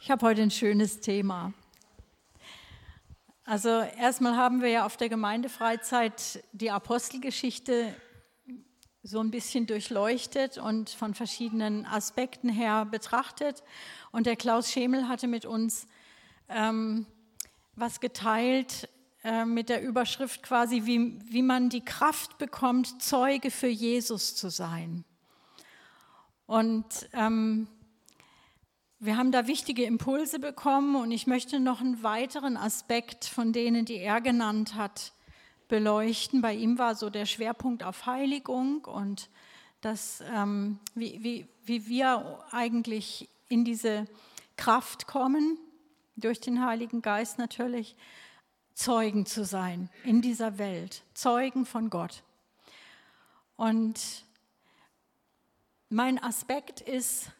Ich habe heute ein schönes Thema. Also erstmal haben wir ja auf der Gemeindefreizeit die Apostelgeschichte so ein bisschen durchleuchtet und von verschiedenen Aspekten her betrachtet. Und der Klaus Schemel hatte mit uns ähm, was geteilt äh, mit der Überschrift quasi, wie, wie man die Kraft bekommt, Zeuge für Jesus zu sein. Und ähm, wir haben da wichtige Impulse bekommen und ich möchte noch einen weiteren Aspekt von denen, die er genannt hat, beleuchten. Bei ihm war so der Schwerpunkt auf Heiligung und das, ähm, wie, wie, wie wir eigentlich in diese Kraft kommen, durch den Heiligen Geist natürlich, Zeugen zu sein in dieser Welt, Zeugen von Gott. Und mein Aspekt ist,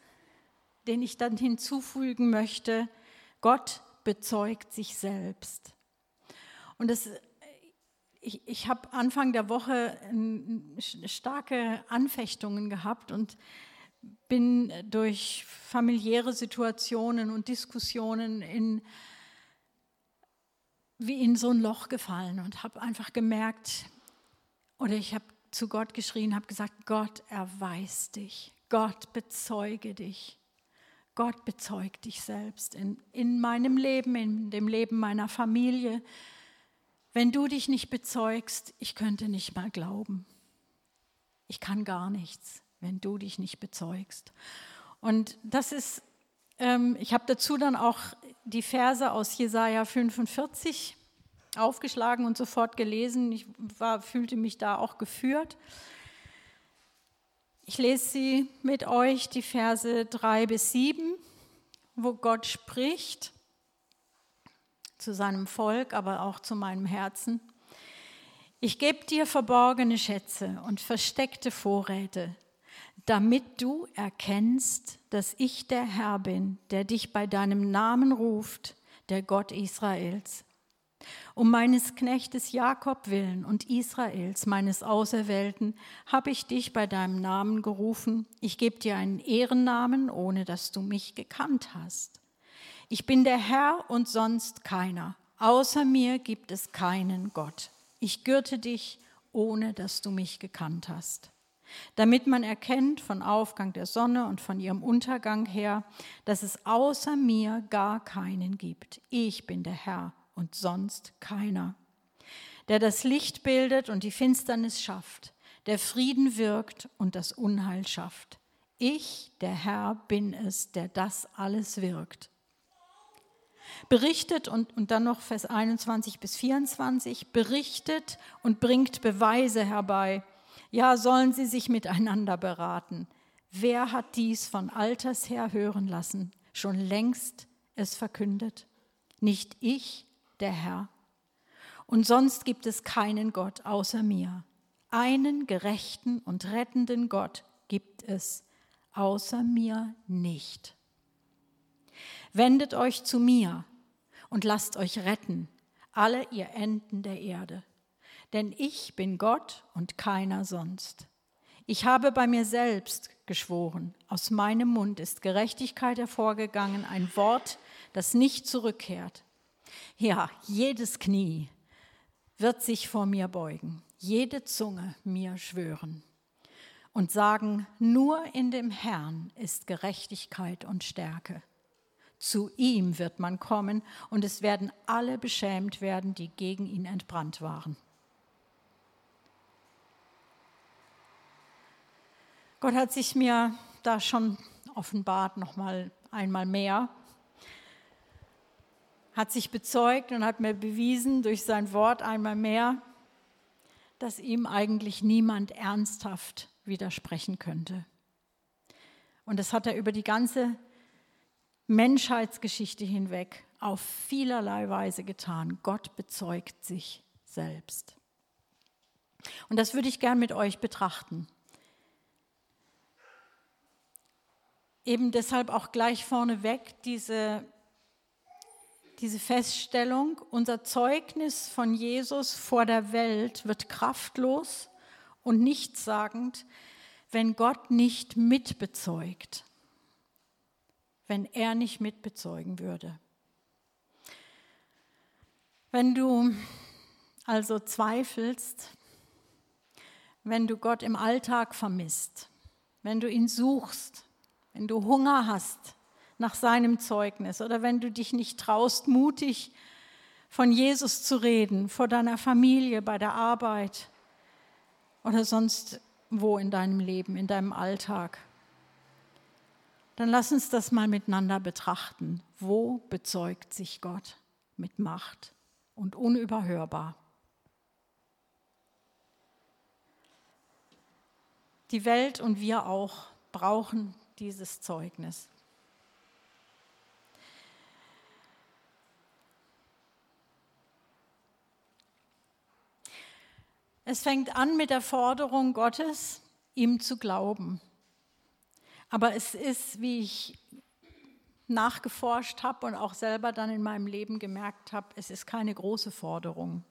den ich dann hinzufügen möchte, Gott bezeugt sich selbst. Und das, ich, ich habe Anfang der Woche starke Anfechtungen gehabt und bin durch familiäre Situationen und Diskussionen in, wie in so ein Loch gefallen und habe einfach gemerkt, oder ich habe zu Gott geschrien, habe gesagt, Gott erweist dich, Gott bezeuge dich. Gott bezeugt dich selbst in, in meinem Leben, in dem Leben meiner Familie. Wenn du dich nicht bezeugst, ich könnte nicht mal glauben. Ich kann gar nichts, wenn du dich nicht bezeugst. Und das ist, ähm, ich habe dazu dann auch die Verse aus Jesaja 45 aufgeschlagen und sofort gelesen. Ich war, fühlte mich da auch geführt. Ich lese sie mit euch, die Verse 3 bis 7, wo Gott spricht zu seinem Volk, aber auch zu meinem Herzen. Ich gebe dir verborgene Schätze und versteckte Vorräte, damit du erkennst, dass ich der Herr bin, der dich bei deinem Namen ruft, der Gott Israels. Um meines Knechtes Jakob willen und Israels, meines Auserwählten, habe ich dich bei deinem Namen gerufen. Ich gebe dir einen Ehrennamen, ohne dass du mich gekannt hast. Ich bin der Herr und sonst keiner. Außer mir gibt es keinen Gott. Ich gürte dich, ohne dass du mich gekannt hast. Damit man erkennt von Aufgang der Sonne und von ihrem Untergang her, dass es außer mir gar keinen gibt. Ich bin der Herr und sonst keiner. Der das Licht bildet und die Finsternis schafft, der Frieden wirkt und das Unheil schafft. Ich, der Herr, bin es, der das alles wirkt. Berichtet und, und dann noch Vers 21 bis 24, berichtet und bringt Beweise herbei. Ja, sollen sie sich miteinander beraten. Wer hat dies von alters her hören lassen, schon längst es verkündet? Nicht ich, der Herr. Und sonst gibt es keinen Gott außer mir. Einen gerechten und rettenden Gott gibt es außer mir nicht. Wendet euch zu mir und lasst euch retten, alle ihr Enden der Erde. Denn ich bin Gott und keiner sonst. Ich habe bei mir selbst geschworen, aus meinem Mund ist Gerechtigkeit hervorgegangen, ein Wort, das nicht zurückkehrt. Ja, jedes Knie wird sich vor mir beugen, jede Zunge mir schwören und sagen, nur in dem Herrn ist Gerechtigkeit und Stärke. Zu ihm wird man kommen und es werden alle beschämt werden, die gegen ihn entbrannt waren. Gott hat sich mir da schon offenbart, noch mal einmal mehr hat sich bezeugt und hat mir bewiesen durch sein Wort einmal mehr, dass ihm eigentlich niemand ernsthaft widersprechen könnte. Und das hat er über die ganze Menschheitsgeschichte hinweg auf vielerlei Weise getan. Gott bezeugt sich selbst. Und das würde ich gern mit euch betrachten. Eben deshalb auch gleich vorneweg diese diese Feststellung, unser Zeugnis von Jesus vor der Welt wird kraftlos und nichtssagend, wenn Gott nicht mitbezeugt. wenn er nicht mitbezeugen würde. Wenn du also zweifelst, wenn du Gott im Alltag vermisst, wenn du ihn suchst, wenn du Hunger hast nach seinem Zeugnis oder wenn du dich nicht traust, mutig von Jesus zu reden, vor deiner Familie, bei der Arbeit oder sonst wo in deinem Leben, in deinem Alltag, dann lass uns das mal miteinander betrachten. Wo bezeugt sich Gott mit Macht und unüberhörbar? Die Welt und wir auch brauchen dieses Zeugnis. Es fängt an mit der Forderung Gottes, ihm zu glauben. Aber es ist, wie ich nachgeforscht habe und auch selber dann in meinem Leben gemerkt habe, es ist keine große Forderung.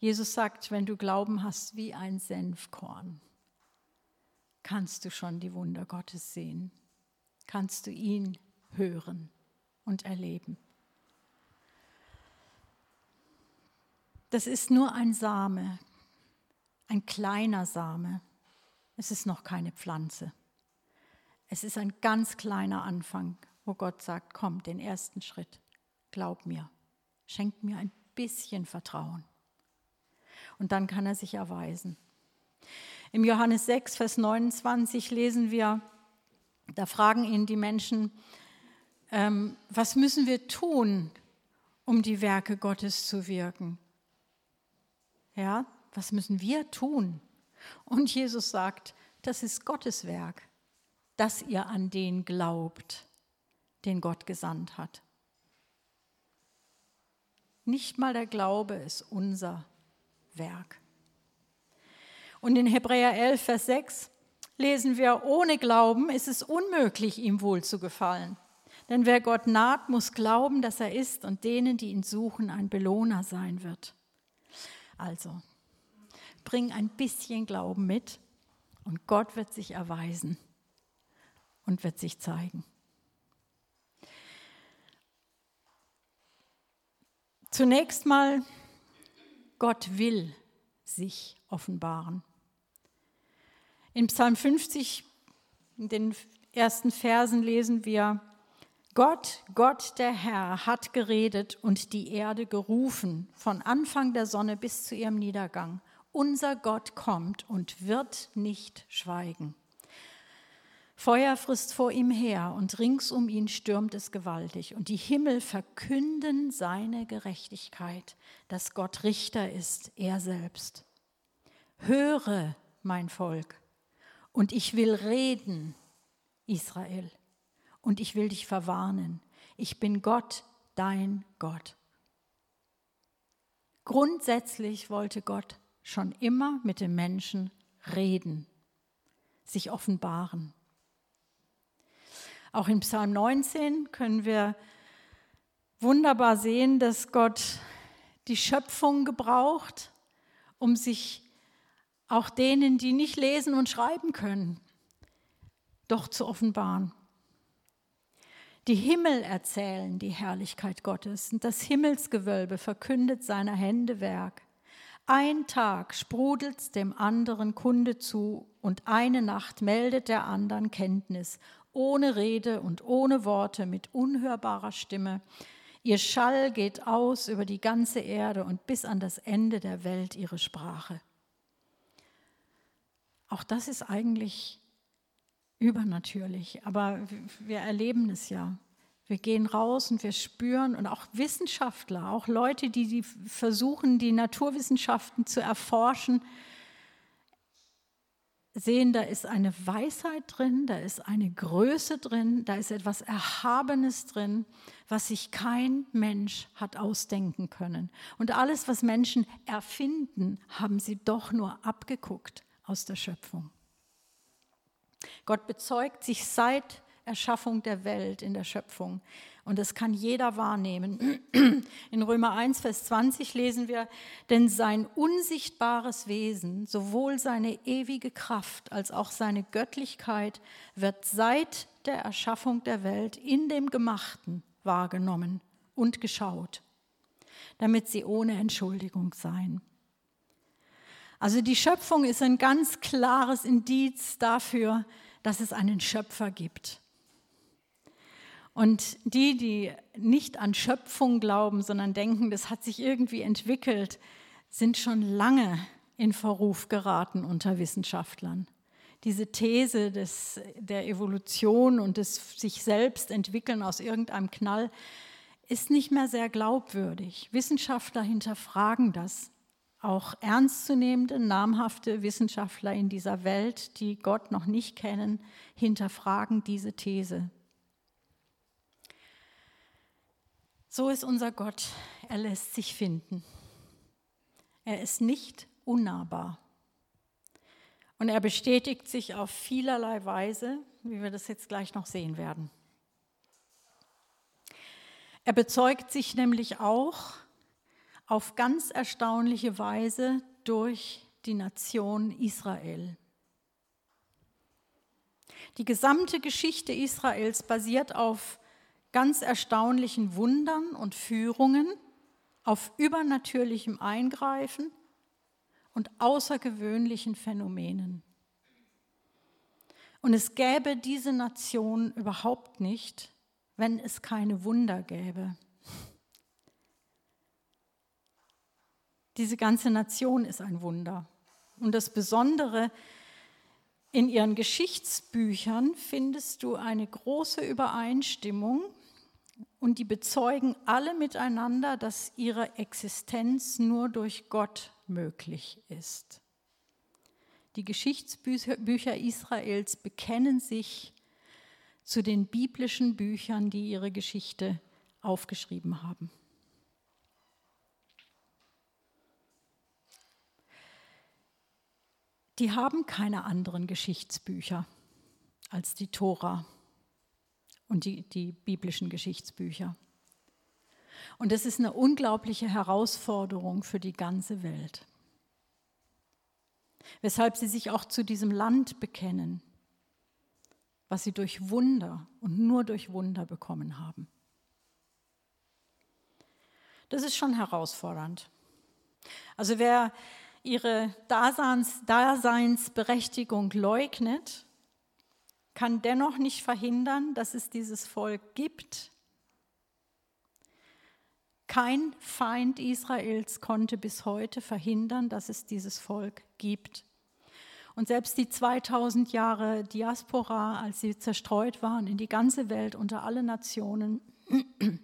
Jesus sagt, wenn du Glauben hast wie ein Senfkorn, kannst du schon die Wunder Gottes sehen, kannst du ihn hören und erleben. Das ist nur ein Same, ein kleiner Same. Es ist noch keine Pflanze. Es ist ein ganz kleiner Anfang, wo Gott sagt, komm, den ersten Schritt, glaub mir, schenk mir ein bisschen Vertrauen. Und dann kann er sich erweisen. Im Johannes 6, Vers 29 lesen wir, da fragen ihn die Menschen, ähm, was müssen wir tun, um die Werke Gottes zu wirken? Ja, was müssen wir tun? Und Jesus sagt, das ist Gottes Werk, dass ihr an den glaubt, den Gott gesandt hat. Nicht mal der Glaube ist unser Werk. Und in Hebräer 11, Vers 6 lesen wir, ohne Glauben ist es unmöglich, ihm wohl zu gefallen. Denn wer Gott naht, muss glauben, dass er ist und denen, die ihn suchen, ein Belohner sein wird. Also, bring ein bisschen Glauben mit und Gott wird sich erweisen und wird sich zeigen. Zunächst mal, Gott will sich offenbaren. In Psalm 50, in den ersten Versen lesen wir, Gott, Gott der Herr hat geredet und die Erde gerufen, von Anfang der Sonne bis zu ihrem Niedergang. Unser Gott kommt und wird nicht schweigen. Feuer frisst vor ihm her und rings um ihn stürmt es gewaltig. Und die Himmel verkünden seine Gerechtigkeit, dass Gott Richter ist, er selbst. Höre, mein Volk, und ich will reden, Israel, und ich will dich verwarnen. Ich bin Gott, dein Gott. Grundsätzlich wollte Gott schon immer mit den Menschen reden, sich offenbaren. Auch in Psalm 19 können wir wunderbar sehen, dass Gott die Schöpfung gebraucht, um sich auch denen, die nicht lesen und schreiben können, doch zu offenbaren. Die Himmel erzählen die Herrlichkeit Gottes und das Himmelsgewölbe verkündet seiner Hände Werk. Ein Tag sprudelt dem anderen Kunde zu und eine Nacht meldet der anderen Kenntnis, ohne Rede und ohne Worte, mit unhörbarer Stimme. Ihr Schall geht aus über die ganze Erde und bis an das Ende der Welt ihre Sprache. Auch das ist eigentlich übernatürlich, aber wir erleben es ja. Wir gehen raus und wir spüren und auch Wissenschaftler, auch Leute, die, versuchen, die Naturwissenschaften zu erforschen, sehen, da ist eine Weisheit drin, da ist eine Größe drin, da ist etwas Erhabenes drin, was sich kein Mensch hat ausdenken können. Und alles, was Menschen erfinden, haben sie doch nur abgeguckt aus der Schöpfung. Gott bezeugt sich seit Erschaffung der Welt in der Schöpfung. Und das kann jeder wahrnehmen. In Römer 1, Vers 20 lesen wir, denn sein unsichtbares Wesen, sowohl seine ewige Kraft als auch seine Göttlichkeit, wird seit der Erschaffung der Welt in dem Gemachten wahrgenommen und geschaut, damit sie ohne Entschuldigung seien. Also die Schöpfung ist ein ganz klares Indiz dafür, dass es einen Schöpfer gibt. Und die, die nicht an Schöpfung glauben, sondern denken, das hat sich irgendwie entwickelt, sind schon lange in Verruf geraten unter Wissenschaftlern. Diese These des, der Evolution und des sich selbst entwickeln aus irgendeinem Knall ist nicht mehr sehr glaubwürdig. Wissenschaftler hinterfragen das auch ernstzunehmende, namhafte Wissenschaftler in dieser Welt, die Gott noch nicht kennen, hinterfragen diese These. So ist unser Gott. Er lässt sich finden. Er ist nicht unnahbar. Und er bestätigt sich auf vielerlei Weise, wie wir das jetzt gleich noch sehen werden. Er bezeugt sich nämlich auch auf ganz erstaunliche Weise durch die Nation Israel. Die gesamte Geschichte Israels basiert auf ganz erstaunlichen Wundern und Führungen, auf übernatürlichem Eingreifen und außergewöhnlichen Phänomenen. Und es gäbe diese Nation überhaupt nicht, wenn es keine Wunder gäbe. Diese ganze Nation ist ein Wunder. Und das Besondere, in ihren Geschichtsbüchern findest du eine große Übereinstimmung und die bezeugen alle miteinander, dass ihre Existenz nur durch Gott möglich ist. Die Geschichtsbücher Israels bekennen sich zu den biblischen Büchern, die ihre Geschichte aufgeschrieben haben. die haben keine anderen Geschichtsbücher als die Tora und die, die biblischen Geschichtsbücher. Und das ist eine unglaubliche Herausforderung für die ganze Welt. Weshalb sie sich auch zu diesem Land bekennen, was sie durch Wunder und nur durch Wunder bekommen haben. Das ist schon herausfordernd. Also wer ihre Daseins, Daseinsberechtigung leugnet, kann dennoch nicht verhindern, dass es dieses Volk gibt. Kein Feind Israels konnte bis heute verhindern, dass es dieses Volk gibt. Und selbst die 2000 Jahre Diaspora, als sie zerstreut waren in die ganze Welt unter alle Nationen,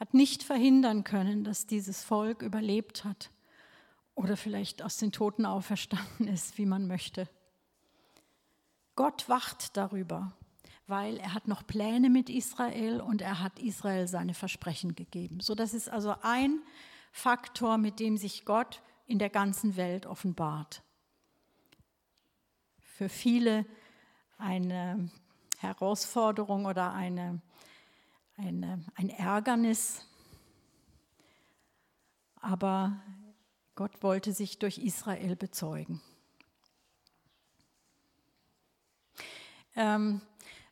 hat nicht verhindern können, dass dieses Volk überlebt hat oder vielleicht aus den Toten auferstanden ist, wie man möchte. Gott wacht darüber, weil er hat noch Pläne mit Israel und er hat Israel seine Versprechen gegeben. So, das ist also ein Faktor, mit dem sich Gott in der ganzen Welt offenbart. Für viele eine Herausforderung oder eine, eine, ein Ärgernis, aber Gott wollte sich durch Israel bezeugen. Ähm,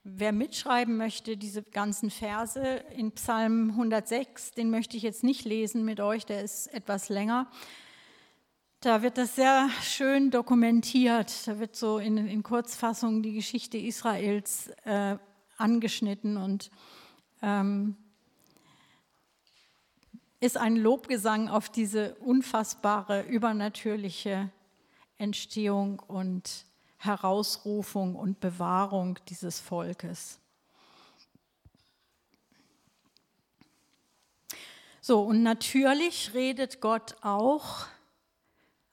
wer mitschreiben möchte, diese ganzen Verse in Psalm 106, den möchte ich jetzt nicht lesen mit euch, der ist etwas länger. Da wird das sehr schön dokumentiert. Da wird so in, in Kurzfassung die Geschichte Israels äh, angeschnitten und ähm, ist ein Lobgesang auf diese unfassbare, übernatürliche Entstehung und Herausrufung und Bewahrung dieses Volkes. So, und natürlich redet Gott auch,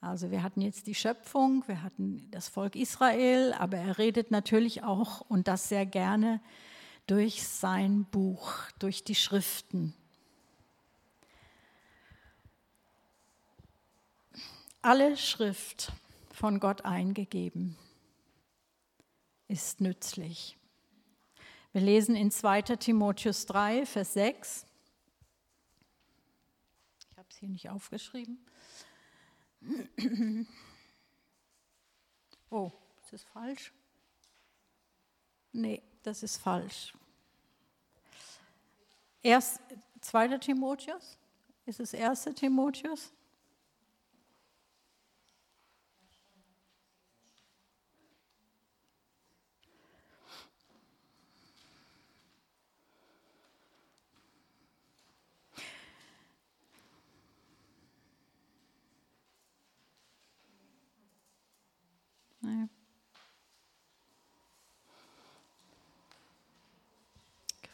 also wir hatten jetzt die Schöpfung, wir hatten das Volk Israel, aber er redet natürlich auch, und das sehr gerne, durch sein Buch, durch die Schriften. Alle Schrift von Gott eingegeben ist nützlich. Wir lesen in 2 Timotheus 3, Vers 6. Ich habe es hier nicht aufgeschrieben. Oh, ist das falsch? Nee, das ist falsch. Erst 2. Timotheus? Ist es 1. Timotheus?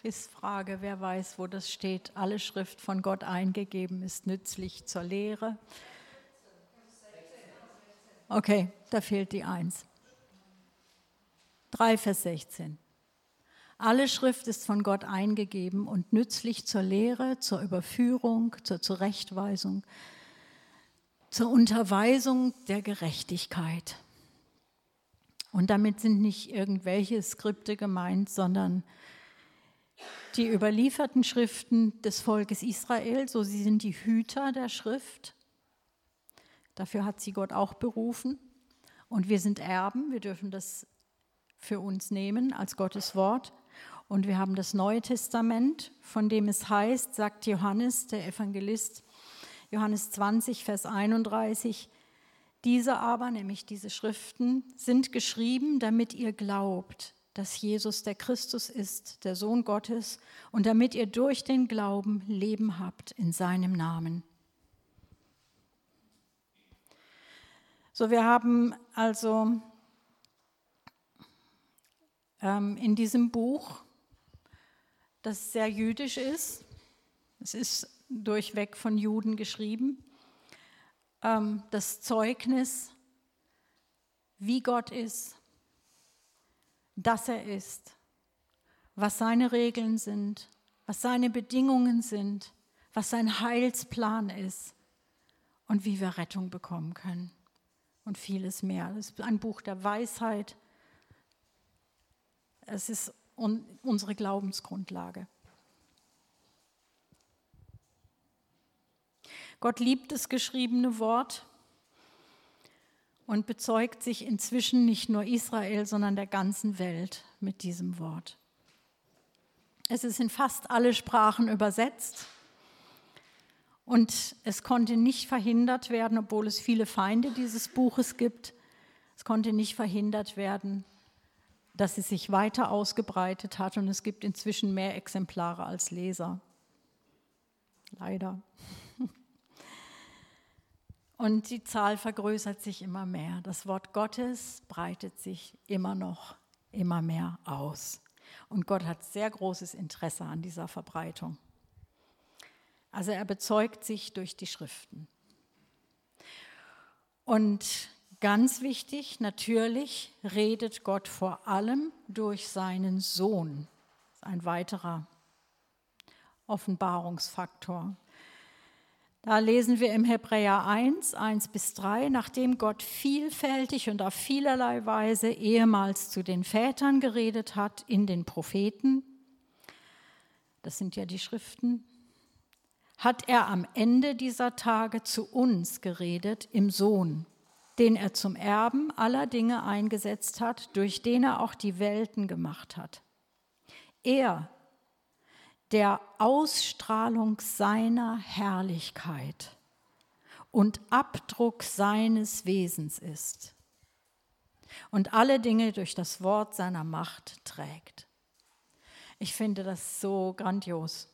Quizfrage, wer weiß, wo das steht. Alle Schrift von Gott eingegeben ist nützlich zur Lehre. Okay, da fehlt die Eins. 3 Vers 16. Alle Schrift ist von Gott eingegeben und nützlich zur Lehre, zur Überführung, zur Zurechtweisung, zur Unterweisung der Gerechtigkeit. Und damit sind nicht irgendwelche Skripte gemeint, sondern die überlieferten Schriften des Volkes Israel, so sie sind die Hüter der Schrift. Dafür hat sie Gott auch berufen. Und wir sind Erben, wir dürfen das für uns nehmen als Gottes Wort. Und wir haben das Neue Testament, von dem es heißt, sagt Johannes, der Evangelist, Johannes 20, Vers 31, diese aber, nämlich diese Schriften, sind geschrieben, damit ihr glaubt, dass Jesus der Christus ist, der Sohn Gottes, und damit ihr durch den Glauben Leben habt in seinem Namen. So, wir haben also ähm, in diesem Buch, das sehr jüdisch ist, es ist durchweg von Juden geschrieben, ähm, das Zeugnis, wie Gott ist, dass er ist, was seine Regeln sind, was seine Bedingungen sind, was sein Heilsplan ist und wie wir Rettung bekommen können und vieles mehr. Es ist ein Buch der Weisheit. Es ist unsere Glaubensgrundlage. Gott liebt das geschriebene Wort und bezeugt sich inzwischen nicht nur Israel, sondern der ganzen Welt mit diesem Wort. Es ist in fast alle Sprachen übersetzt und es konnte nicht verhindert werden, obwohl es viele Feinde dieses Buches gibt, es konnte nicht verhindert werden, dass es sich weiter ausgebreitet hat und es gibt inzwischen mehr Exemplare als Leser. Leider. Und die Zahl vergrößert sich immer mehr. Das Wort Gottes breitet sich immer noch immer mehr aus. Und Gott hat sehr großes Interesse an dieser Verbreitung. Also er bezeugt sich durch die Schriften. Und ganz wichtig, natürlich redet Gott vor allem durch seinen Sohn. Ein weiterer Offenbarungsfaktor. Da lesen wir im Hebräer 1, 1 bis 3, nachdem Gott vielfältig und auf vielerlei Weise ehemals zu den Vätern geredet hat in den Propheten, das sind ja die Schriften, hat er am Ende dieser Tage zu uns geredet im Sohn, den er zum Erben aller Dinge eingesetzt hat, durch den er auch die Welten gemacht hat. Er der Ausstrahlung seiner Herrlichkeit und Abdruck seines Wesens ist und alle Dinge durch das Wort seiner Macht trägt. Ich finde das so grandios.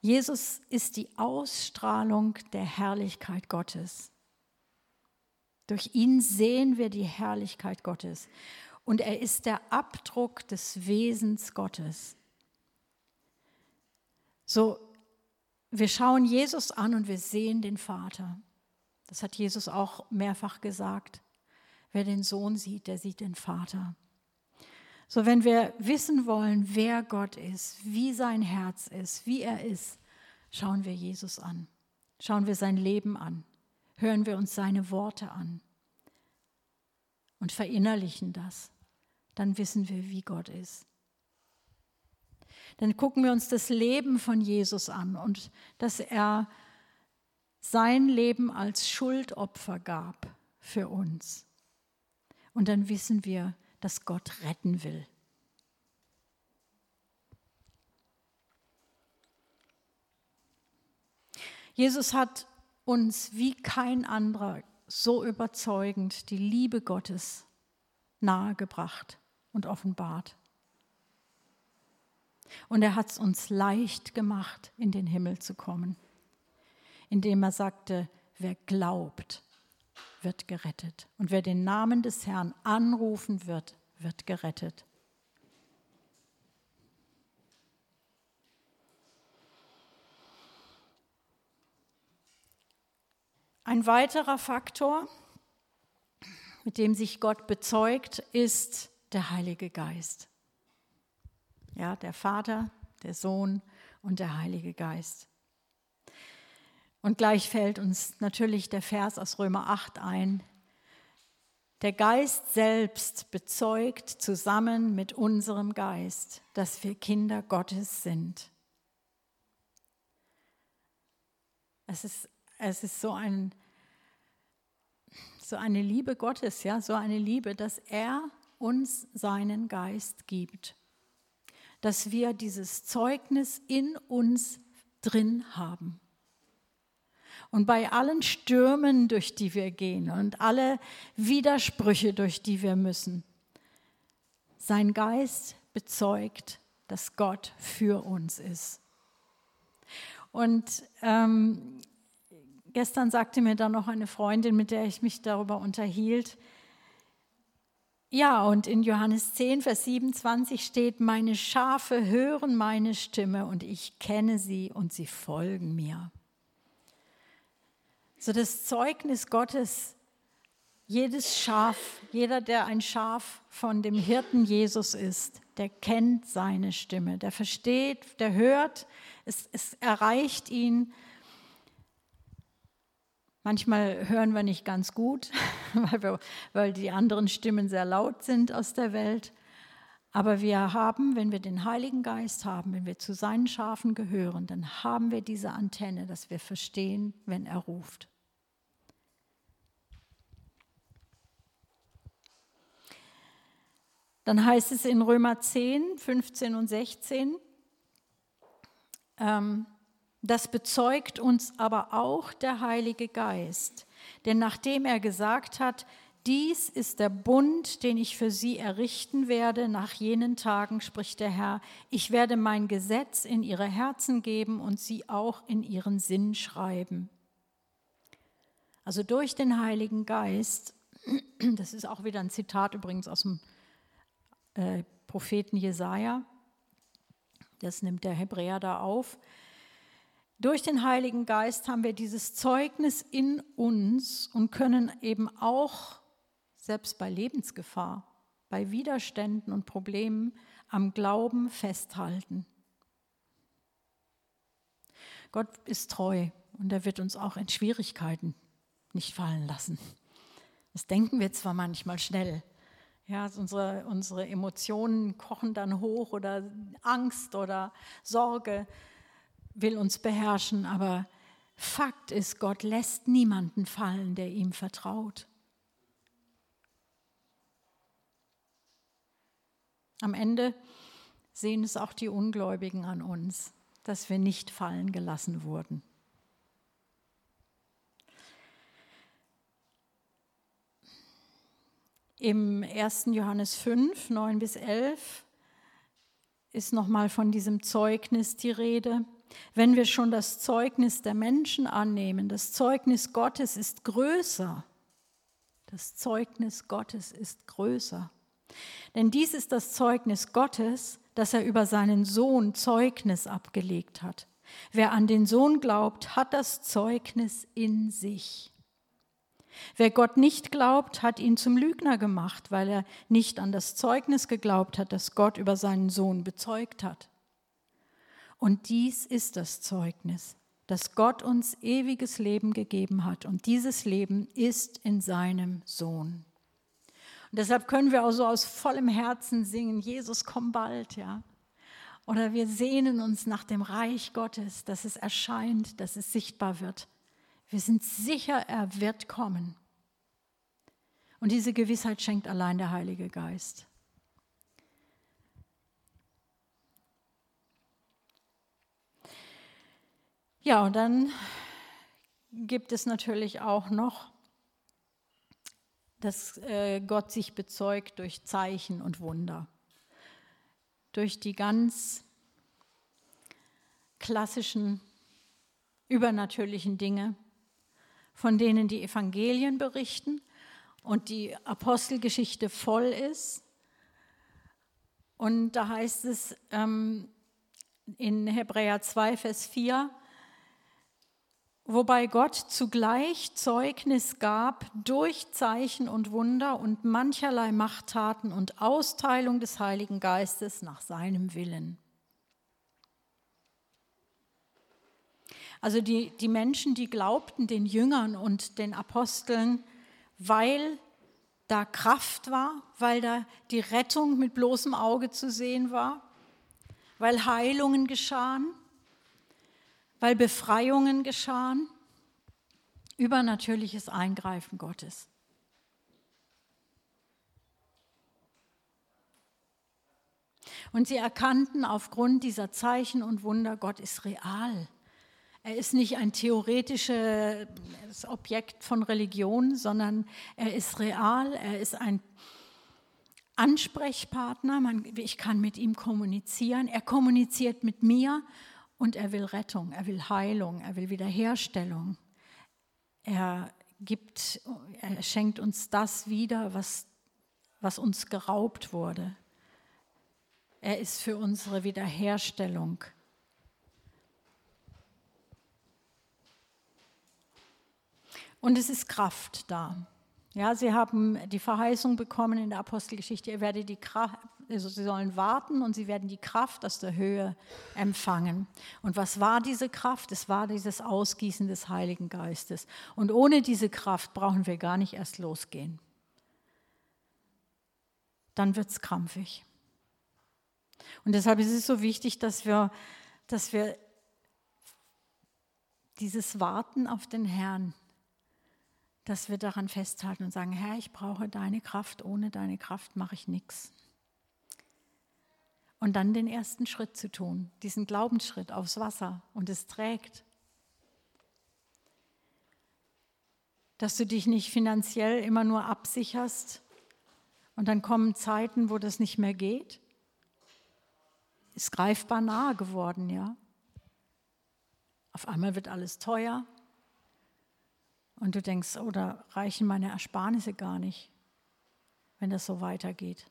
Jesus ist die Ausstrahlung der Herrlichkeit Gottes. Durch ihn sehen wir die Herrlichkeit Gottes und er ist der Abdruck des Wesens Gottes. So, wir schauen Jesus an und wir sehen den Vater. Das hat Jesus auch mehrfach gesagt. Wer den Sohn sieht, der sieht den Vater. So, wenn wir wissen wollen, wer Gott ist, wie sein Herz ist, wie er ist, schauen wir Jesus an. Schauen wir sein Leben an. Hören wir uns seine Worte an. Und verinnerlichen das. Dann wissen wir, wie Gott ist. Dann gucken wir uns das Leben von Jesus an und dass er sein Leben als Schuldopfer gab für uns. Und dann wissen wir, dass Gott retten will. Jesus hat uns wie kein anderer so überzeugend die Liebe Gottes nahegebracht und offenbart. Und er hat es uns leicht gemacht, in den Himmel zu kommen, indem er sagte, wer glaubt, wird gerettet. Und wer den Namen des Herrn anrufen wird, wird gerettet. Ein weiterer Faktor, mit dem sich Gott bezeugt, ist der Heilige Geist. Ja, der Vater, der Sohn und der Heilige Geist. Und gleich fällt uns natürlich der Vers aus Römer 8 ein. Der Geist selbst bezeugt zusammen mit unserem Geist, dass wir Kinder Gottes sind. Es ist es ist so, ein, so eine Liebe Gottes, ja, so eine Liebe, dass er uns seinen Geist gibt. Dass wir dieses Zeugnis in uns drin haben. Und bei allen Stürmen, durch die wir gehen und alle Widersprüche, durch die wir müssen, sein Geist bezeugt, dass Gott für uns ist. Und ähm, Gestern sagte mir dann noch eine Freundin, mit der ich mich darüber unterhielt, ja, und in Johannes 10, Vers 27 steht, meine Schafe hören meine Stimme und ich kenne sie und sie folgen mir. So das Zeugnis Gottes, jedes Schaf, jeder, der ein Schaf von dem Hirten Jesus ist, der kennt seine Stimme, der versteht, der hört, es, es erreicht ihn Manchmal hören wir nicht ganz gut, weil, wir, weil die anderen Stimmen sehr laut sind aus der Welt. Aber wir haben, wenn wir den Heiligen Geist haben, wenn wir zu seinen Schafen gehören, dann haben wir diese Antenne, dass wir verstehen, wenn er ruft. Dann heißt es in Römer 10, 15 und 16, ähm, das bezeugt uns aber auch der Heilige Geist. Denn nachdem er gesagt hat, dies ist der Bund, den ich für sie errichten werde nach jenen Tagen, spricht der Herr, ich werde mein Gesetz in ihre Herzen geben und sie auch in ihren Sinn schreiben. Also durch den Heiligen Geist, das ist auch wieder ein Zitat übrigens aus dem äh, Propheten Jesaja, das nimmt der Hebräer da auf, durch den Heiligen Geist haben wir dieses Zeugnis in uns und können eben auch, selbst bei Lebensgefahr, bei Widerständen und Problemen, am Glauben festhalten. Gott ist treu und er wird uns auch in Schwierigkeiten nicht fallen lassen. Das denken wir zwar manchmal schnell. Ja, unsere, unsere Emotionen kochen dann hoch oder Angst oder Sorge will uns beherrschen, aber Fakt ist, Gott lässt niemanden fallen, der ihm vertraut. Am Ende sehen es auch die Ungläubigen an uns, dass wir nicht fallen gelassen wurden. Im 1. Johannes 5, 9 bis 11 ist nochmal von diesem Zeugnis die Rede. Wenn wir schon das Zeugnis der Menschen annehmen, das Zeugnis Gottes ist größer. Das Zeugnis Gottes ist größer. Denn dies ist das Zeugnis Gottes, dass er über seinen Sohn Zeugnis abgelegt hat. Wer an den Sohn glaubt, hat das Zeugnis in sich. Wer Gott nicht glaubt, hat ihn zum Lügner gemacht, weil er nicht an das Zeugnis geglaubt hat, das Gott über seinen Sohn bezeugt hat. Und dies ist das Zeugnis, dass Gott uns ewiges Leben gegeben hat. Und dieses Leben ist in seinem Sohn. Und deshalb können wir auch so aus vollem Herzen singen, Jesus, komm bald, ja. oder wir sehnen uns nach dem Reich Gottes, dass es erscheint, dass es sichtbar wird. Wir sind sicher, er wird kommen. Und diese Gewissheit schenkt allein der Heilige Geist. Ja, und dann gibt es natürlich auch noch, dass äh, Gott sich bezeugt durch Zeichen und Wunder. Durch die ganz klassischen übernatürlichen Dinge, von denen die Evangelien berichten und die Apostelgeschichte voll ist. Und da heißt es ähm, in Hebräer 2, Vers 4, wobei Gott zugleich Zeugnis gab durch Zeichen und Wunder und mancherlei Machttaten und Austeilung des Heiligen Geistes nach seinem Willen. Also die, die Menschen, die glaubten den Jüngern und den Aposteln, weil da Kraft war, weil da die Rettung mit bloßem Auge zu sehen war, weil Heilungen geschahen, weil Befreiungen geschahen, übernatürliches Eingreifen Gottes. Und sie erkannten aufgrund dieser Zeichen und Wunder, Gott ist real. Er ist nicht ein theoretisches Objekt von Religion, sondern er ist real, er ist ein Ansprechpartner, ich kann mit ihm kommunizieren, er kommuniziert mit mir und er will Rettung, er will Heilung, er will Wiederherstellung. Er gibt, er schenkt uns das wieder, was, was uns geraubt wurde. Er ist für unsere Wiederherstellung. Und es ist Kraft da. Ja, sie haben die Verheißung bekommen in der Apostelgeschichte, ihr werdet die Kraft, also sie sollen warten und sie werden die Kraft aus der Höhe empfangen. Und was war diese Kraft? Es war dieses Ausgießen des Heiligen Geistes. Und ohne diese Kraft brauchen wir gar nicht erst losgehen. Dann wird es krampfig. Und deshalb ist es so wichtig, dass wir, dass wir dieses Warten auf den Herrn dass wir daran festhalten und sagen, Herr, ich brauche deine Kraft, ohne deine Kraft mache ich nichts. Und dann den ersten Schritt zu tun, diesen Glaubensschritt aufs Wasser und es trägt. Dass du dich nicht finanziell immer nur absicherst und dann kommen Zeiten, wo das nicht mehr geht. Ist greifbar nahe geworden, ja. Auf einmal wird alles teuer, und du denkst, oh, reichen meine Ersparnisse gar nicht, wenn das so weitergeht.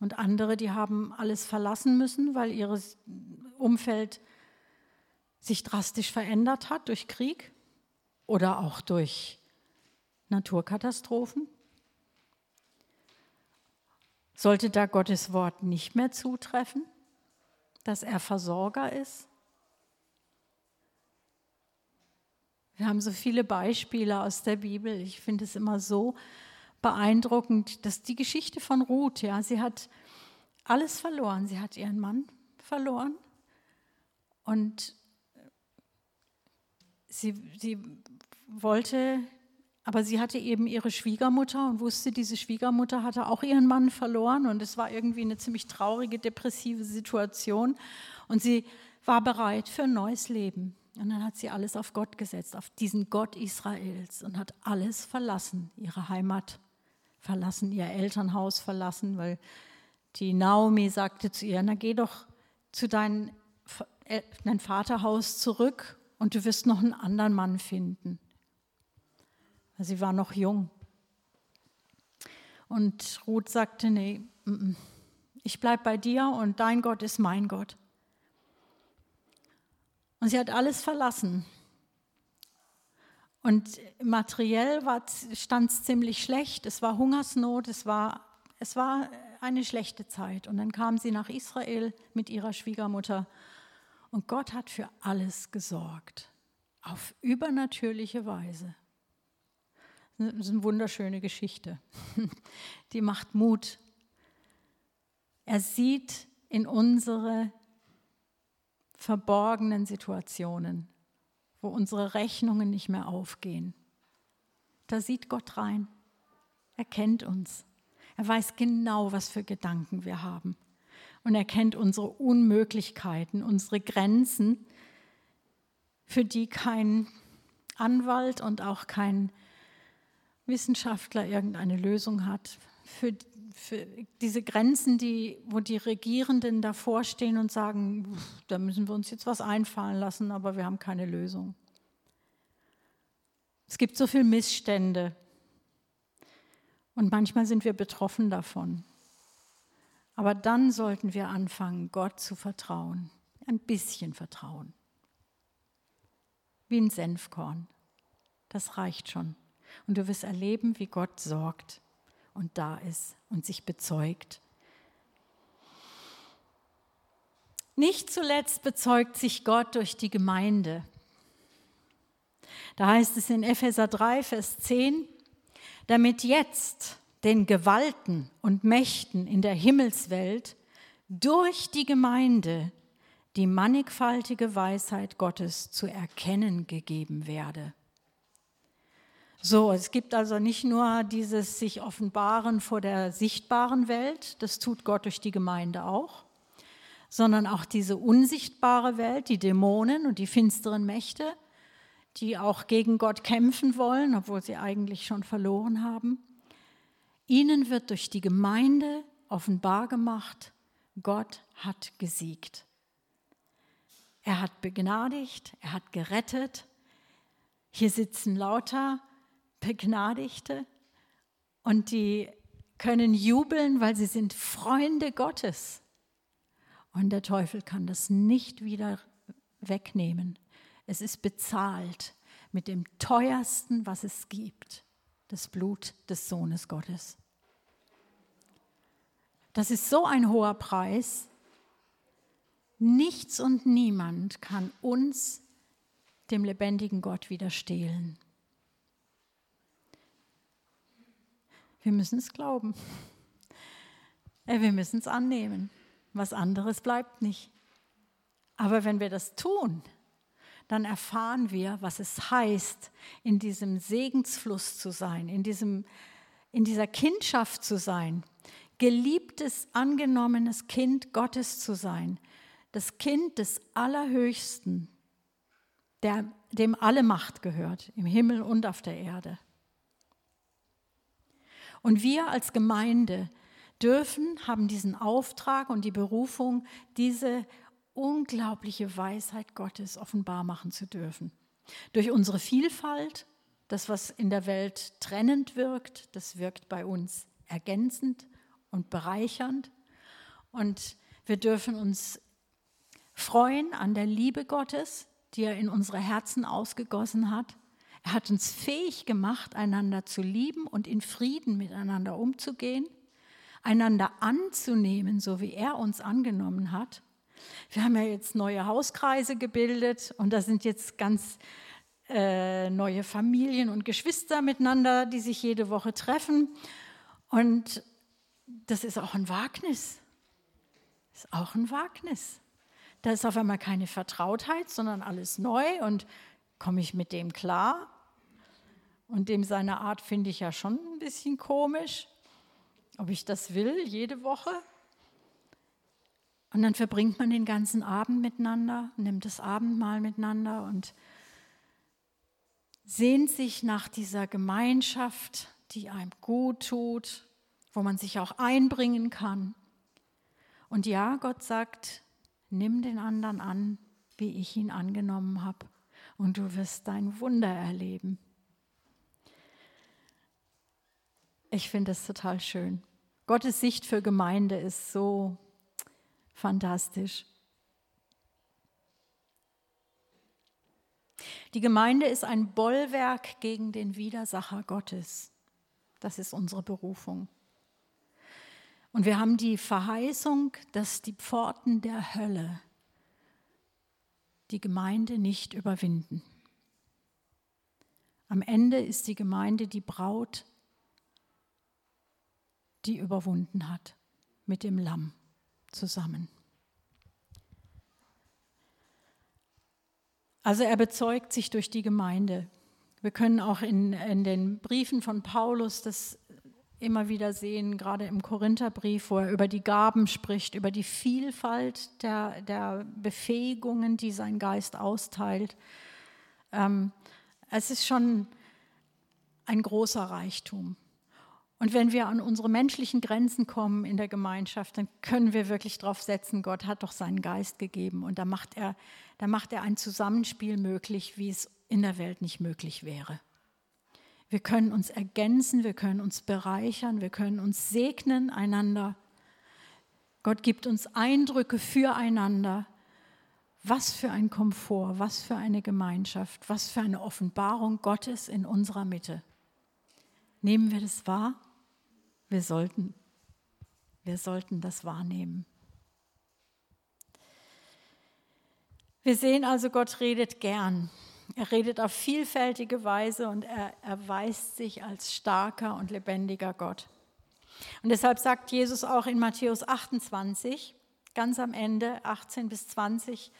Und andere, die haben alles verlassen müssen, weil ihr Umfeld sich drastisch verändert hat durch Krieg oder auch durch Naturkatastrophen. Sollte da Gottes Wort nicht mehr zutreffen, dass er Versorger ist? Wir haben so viele Beispiele aus der Bibel. Ich finde es immer so beeindruckend, dass die Geschichte von Ruth, ja, sie hat alles verloren. Sie hat ihren Mann verloren und sie, sie wollte, aber sie hatte eben ihre Schwiegermutter und wusste, diese Schwiegermutter hatte auch ihren Mann verloren und es war irgendwie eine ziemlich traurige, depressive Situation und sie war bereit für ein neues Leben. Und dann hat sie alles auf Gott gesetzt, auf diesen Gott Israels und hat alles verlassen, ihre Heimat verlassen, ihr Elternhaus verlassen, weil die Naomi sagte zu ihr, na geh doch zu deinem äh, dein Vaterhaus zurück und du wirst noch einen anderen Mann finden. Sie war noch jung. Und Ruth sagte, nee, ich bleibe bei dir und dein Gott ist mein Gott. Und sie hat alles verlassen. Und materiell stand es ziemlich schlecht. Es war Hungersnot, es war, es war eine schlechte Zeit. Und dann kam sie nach Israel mit ihrer Schwiegermutter. Und Gott hat für alles gesorgt, auf übernatürliche Weise. Das ist eine wunderschöne Geschichte. Die macht Mut. Er sieht in unsere verborgenen Situationen, wo unsere Rechnungen nicht mehr aufgehen. Da sieht Gott rein. Er kennt uns. Er weiß genau, was für Gedanken wir haben. Und er kennt unsere Unmöglichkeiten, unsere Grenzen, für die kein Anwalt und auch kein Wissenschaftler irgendeine Lösung hat. Für, für diese Grenzen, die, wo die Regierenden davor stehen und sagen, da müssen wir uns jetzt was einfallen lassen, aber wir haben keine Lösung. Es gibt so viele Missstände und manchmal sind wir betroffen davon. Aber dann sollten wir anfangen, Gott zu vertrauen, ein bisschen vertrauen. Wie ein Senfkorn. Das reicht schon. Und du wirst erleben, wie Gott sorgt und da ist und sich bezeugt. Nicht zuletzt bezeugt sich Gott durch die Gemeinde. Da heißt es in Epheser 3, Vers 10, damit jetzt den Gewalten und Mächten in der Himmelswelt durch die Gemeinde die mannigfaltige Weisheit Gottes zu erkennen gegeben werde. So, es gibt also nicht nur dieses sich offenbaren vor der sichtbaren Welt, das tut Gott durch die Gemeinde auch, sondern auch diese unsichtbare Welt, die Dämonen und die finsteren Mächte, die auch gegen Gott kämpfen wollen, obwohl sie eigentlich schon verloren haben. Ihnen wird durch die Gemeinde offenbar gemacht, Gott hat gesiegt. Er hat begnadigt, er hat gerettet. Hier sitzen lauter Begnadigte und die können jubeln, weil sie sind Freunde Gottes. Und der Teufel kann das nicht wieder wegnehmen. Es ist bezahlt mit dem teuersten, was es gibt, das Blut des Sohnes Gottes. Das ist so ein hoher Preis. Nichts und niemand kann uns, dem lebendigen Gott, widerstehlen. Wir müssen es glauben. Äh, wir müssen es annehmen. Was anderes bleibt nicht. Aber wenn wir das tun, dann erfahren wir, was es heißt, in diesem Segensfluss zu sein, in, diesem, in dieser Kindschaft zu sein, geliebtes, angenommenes Kind Gottes zu sein, das Kind des Allerhöchsten, der, dem alle Macht gehört, im Himmel und auf der Erde. Und wir als Gemeinde dürfen, haben diesen Auftrag und die Berufung, diese unglaubliche Weisheit Gottes offenbar machen zu dürfen. Durch unsere Vielfalt, das, was in der Welt trennend wirkt, das wirkt bei uns ergänzend und bereichernd. Und wir dürfen uns freuen an der Liebe Gottes, die er in unsere Herzen ausgegossen hat. Er hat uns fähig gemacht, einander zu lieben und in Frieden miteinander umzugehen, einander anzunehmen, so wie er uns angenommen hat. Wir haben ja jetzt neue Hauskreise gebildet und da sind jetzt ganz äh, neue Familien und Geschwister miteinander, die sich jede Woche treffen. Und das ist auch ein Wagnis. Ist auch ein Wagnis. Da ist auf einmal keine Vertrautheit, sondern alles neu und komme ich mit dem klar? Und dem seine Art finde ich ja schon ein bisschen komisch, ob ich das will, jede Woche. Und dann verbringt man den ganzen Abend miteinander, nimmt das Abendmahl miteinander und sehnt sich nach dieser Gemeinschaft, die einem gut tut, wo man sich auch einbringen kann. Und ja, Gott sagt, nimm den anderen an, wie ich ihn angenommen habe, und du wirst dein Wunder erleben. Ich finde es total schön. Gottes Sicht für Gemeinde ist so fantastisch. Die Gemeinde ist ein Bollwerk gegen den Widersacher Gottes. Das ist unsere Berufung. Und wir haben die Verheißung, dass die Pforten der Hölle die Gemeinde nicht überwinden. Am Ende ist die Gemeinde die Braut, die überwunden hat mit dem Lamm, zusammen. Also er bezeugt sich durch die Gemeinde. Wir können auch in, in den Briefen von Paulus das immer wieder sehen, gerade im Korintherbrief, wo er über die Gaben spricht, über die Vielfalt der, der Befähigungen, die sein Geist austeilt. Ähm, es ist schon ein großer Reichtum. Und wenn wir an unsere menschlichen Grenzen kommen in der Gemeinschaft, dann können wir wirklich darauf setzen, Gott hat doch seinen Geist gegeben und da macht er, da macht er ein Zusammenspiel möglich, wie es in der Welt nicht möglich wäre. Wir können uns ergänzen, wir können uns bereichern, wir können uns segnen einander. Gott gibt uns Eindrücke füreinander. Was für ein Komfort, was für eine Gemeinschaft, was für eine Offenbarung Gottes in unserer Mitte. Nehmen wir das wahr? Wir sollten, wir sollten das wahrnehmen. Wir sehen also, Gott redet gern. Er redet auf vielfältige Weise und er erweist sich als starker und lebendiger Gott. Und deshalb sagt Jesus auch in Matthäus 28, ganz am Ende, 18 bis 20,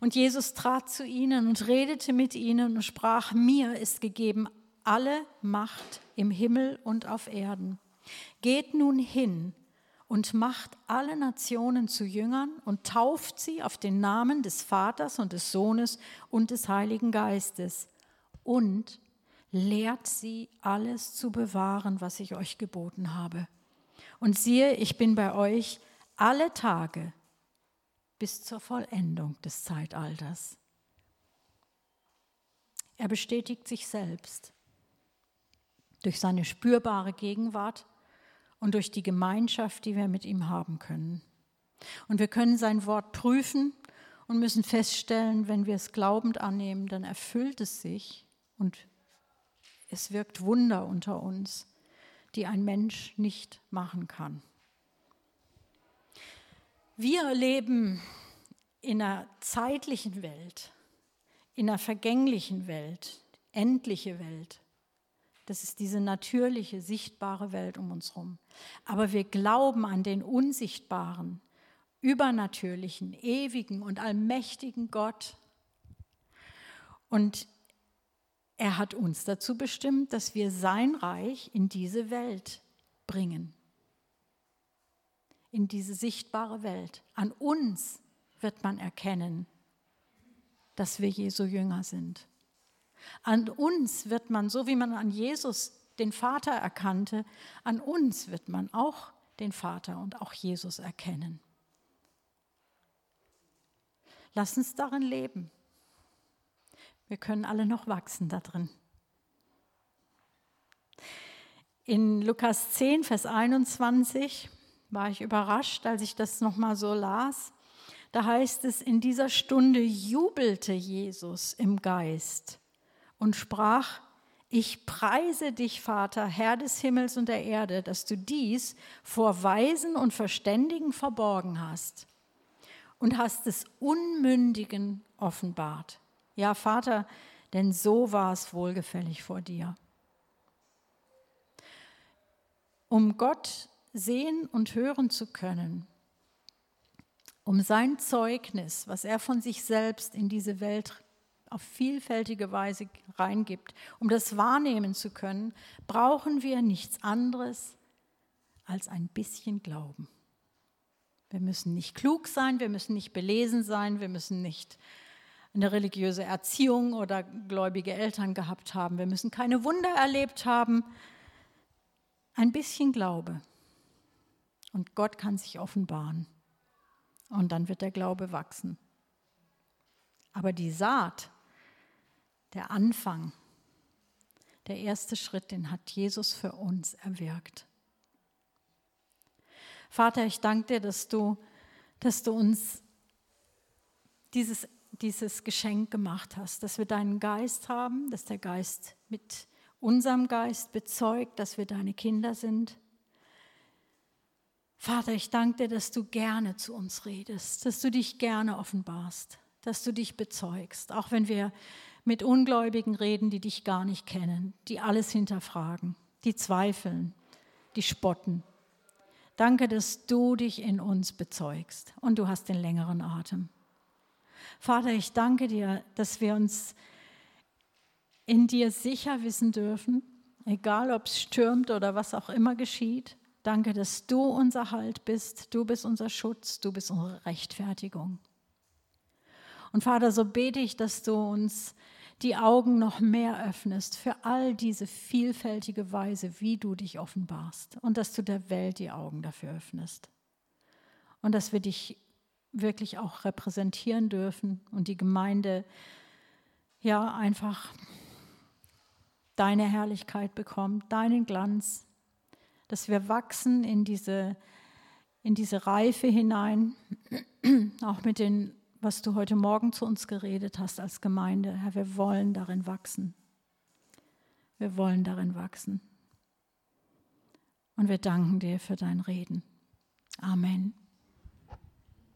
und Jesus trat zu ihnen und redete mit ihnen und sprach, mir ist gegeben alle Macht im Himmel und auf Erden. Geht nun hin und macht alle Nationen zu Jüngern und tauft sie auf den Namen des Vaters und des Sohnes und des Heiligen Geistes und lehrt sie alles zu bewahren, was ich euch geboten habe. Und siehe, ich bin bei euch alle Tage bis zur Vollendung des Zeitalters. Er bestätigt sich selbst durch seine spürbare Gegenwart und durch die Gemeinschaft, die wir mit ihm haben können. Und wir können sein Wort prüfen und müssen feststellen, wenn wir es glaubend annehmen, dann erfüllt es sich und es wirkt Wunder unter uns, die ein Mensch nicht machen kann. Wir leben in einer zeitlichen Welt, in einer vergänglichen Welt, endliche Welt. Das ist diese natürliche, sichtbare Welt um uns herum. Aber wir glauben an den unsichtbaren, übernatürlichen, ewigen und allmächtigen Gott. Und er hat uns dazu bestimmt, dass wir sein Reich in diese Welt bringen. In diese sichtbare Welt. An uns wird man erkennen, dass wir Jesu Jünger sind. An uns wird man, so wie man an Jesus den Vater erkannte, an uns wird man auch den Vater und auch Jesus erkennen. Lass uns darin leben. Wir können alle noch wachsen darin. In Lukas 10, Vers 21 war ich überrascht, als ich das nochmal so las. Da heißt es, in dieser Stunde jubelte Jesus im Geist und sprach, ich preise dich, Vater, Herr des Himmels und der Erde, dass du dies vor Weisen und Verständigen verborgen hast und hast es Unmündigen offenbart. Ja, Vater, denn so war es wohlgefällig vor dir. Um Gott sehen und hören zu können, um sein Zeugnis, was er von sich selbst in diese Welt auf vielfältige Weise reingibt, um das wahrnehmen zu können, brauchen wir nichts anderes als ein bisschen Glauben. Wir müssen nicht klug sein, wir müssen nicht belesen sein, wir müssen nicht eine religiöse Erziehung oder gläubige Eltern gehabt haben, wir müssen keine Wunder erlebt haben. Ein bisschen Glaube. Und Gott kann sich offenbaren. Und dann wird der Glaube wachsen. Aber die Saat, der Anfang, der erste Schritt, den hat Jesus für uns erwirkt. Vater, ich danke dir, dass du, dass du uns dieses, dieses Geschenk gemacht hast, dass wir deinen Geist haben, dass der Geist mit unserem Geist bezeugt, dass wir deine Kinder sind. Vater, ich danke dir, dass du gerne zu uns redest, dass du dich gerne offenbarst, dass du dich bezeugst, auch wenn wir mit Ungläubigen reden, die dich gar nicht kennen, die alles hinterfragen, die zweifeln, die spotten. Danke, dass du dich in uns bezeugst und du hast den längeren Atem. Vater, ich danke dir, dass wir uns in dir sicher wissen dürfen, egal ob es stürmt oder was auch immer geschieht. Danke, dass du unser Halt bist, du bist unser Schutz, du bist unsere Rechtfertigung. Und Vater, so bete ich, dass du uns die Augen noch mehr öffnest für all diese vielfältige Weise, wie du dich offenbarst und dass du der Welt die Augen dafür öffnest. Und dass wir dich wirklich auch repräsentieren dürfen und die Gemeinde ja einfach deine Herrlichkeit bekommt, deinen Glanz, dass wir wachsen in diese, in diese Reife hinein, auch mit dem, was du heute Morgen zu uns geredet hast als Gemeinde. Herr, wir wollen darin wachsen. Wir wollen darin wachsen. Und wir danken dir für dein Reden. Amen.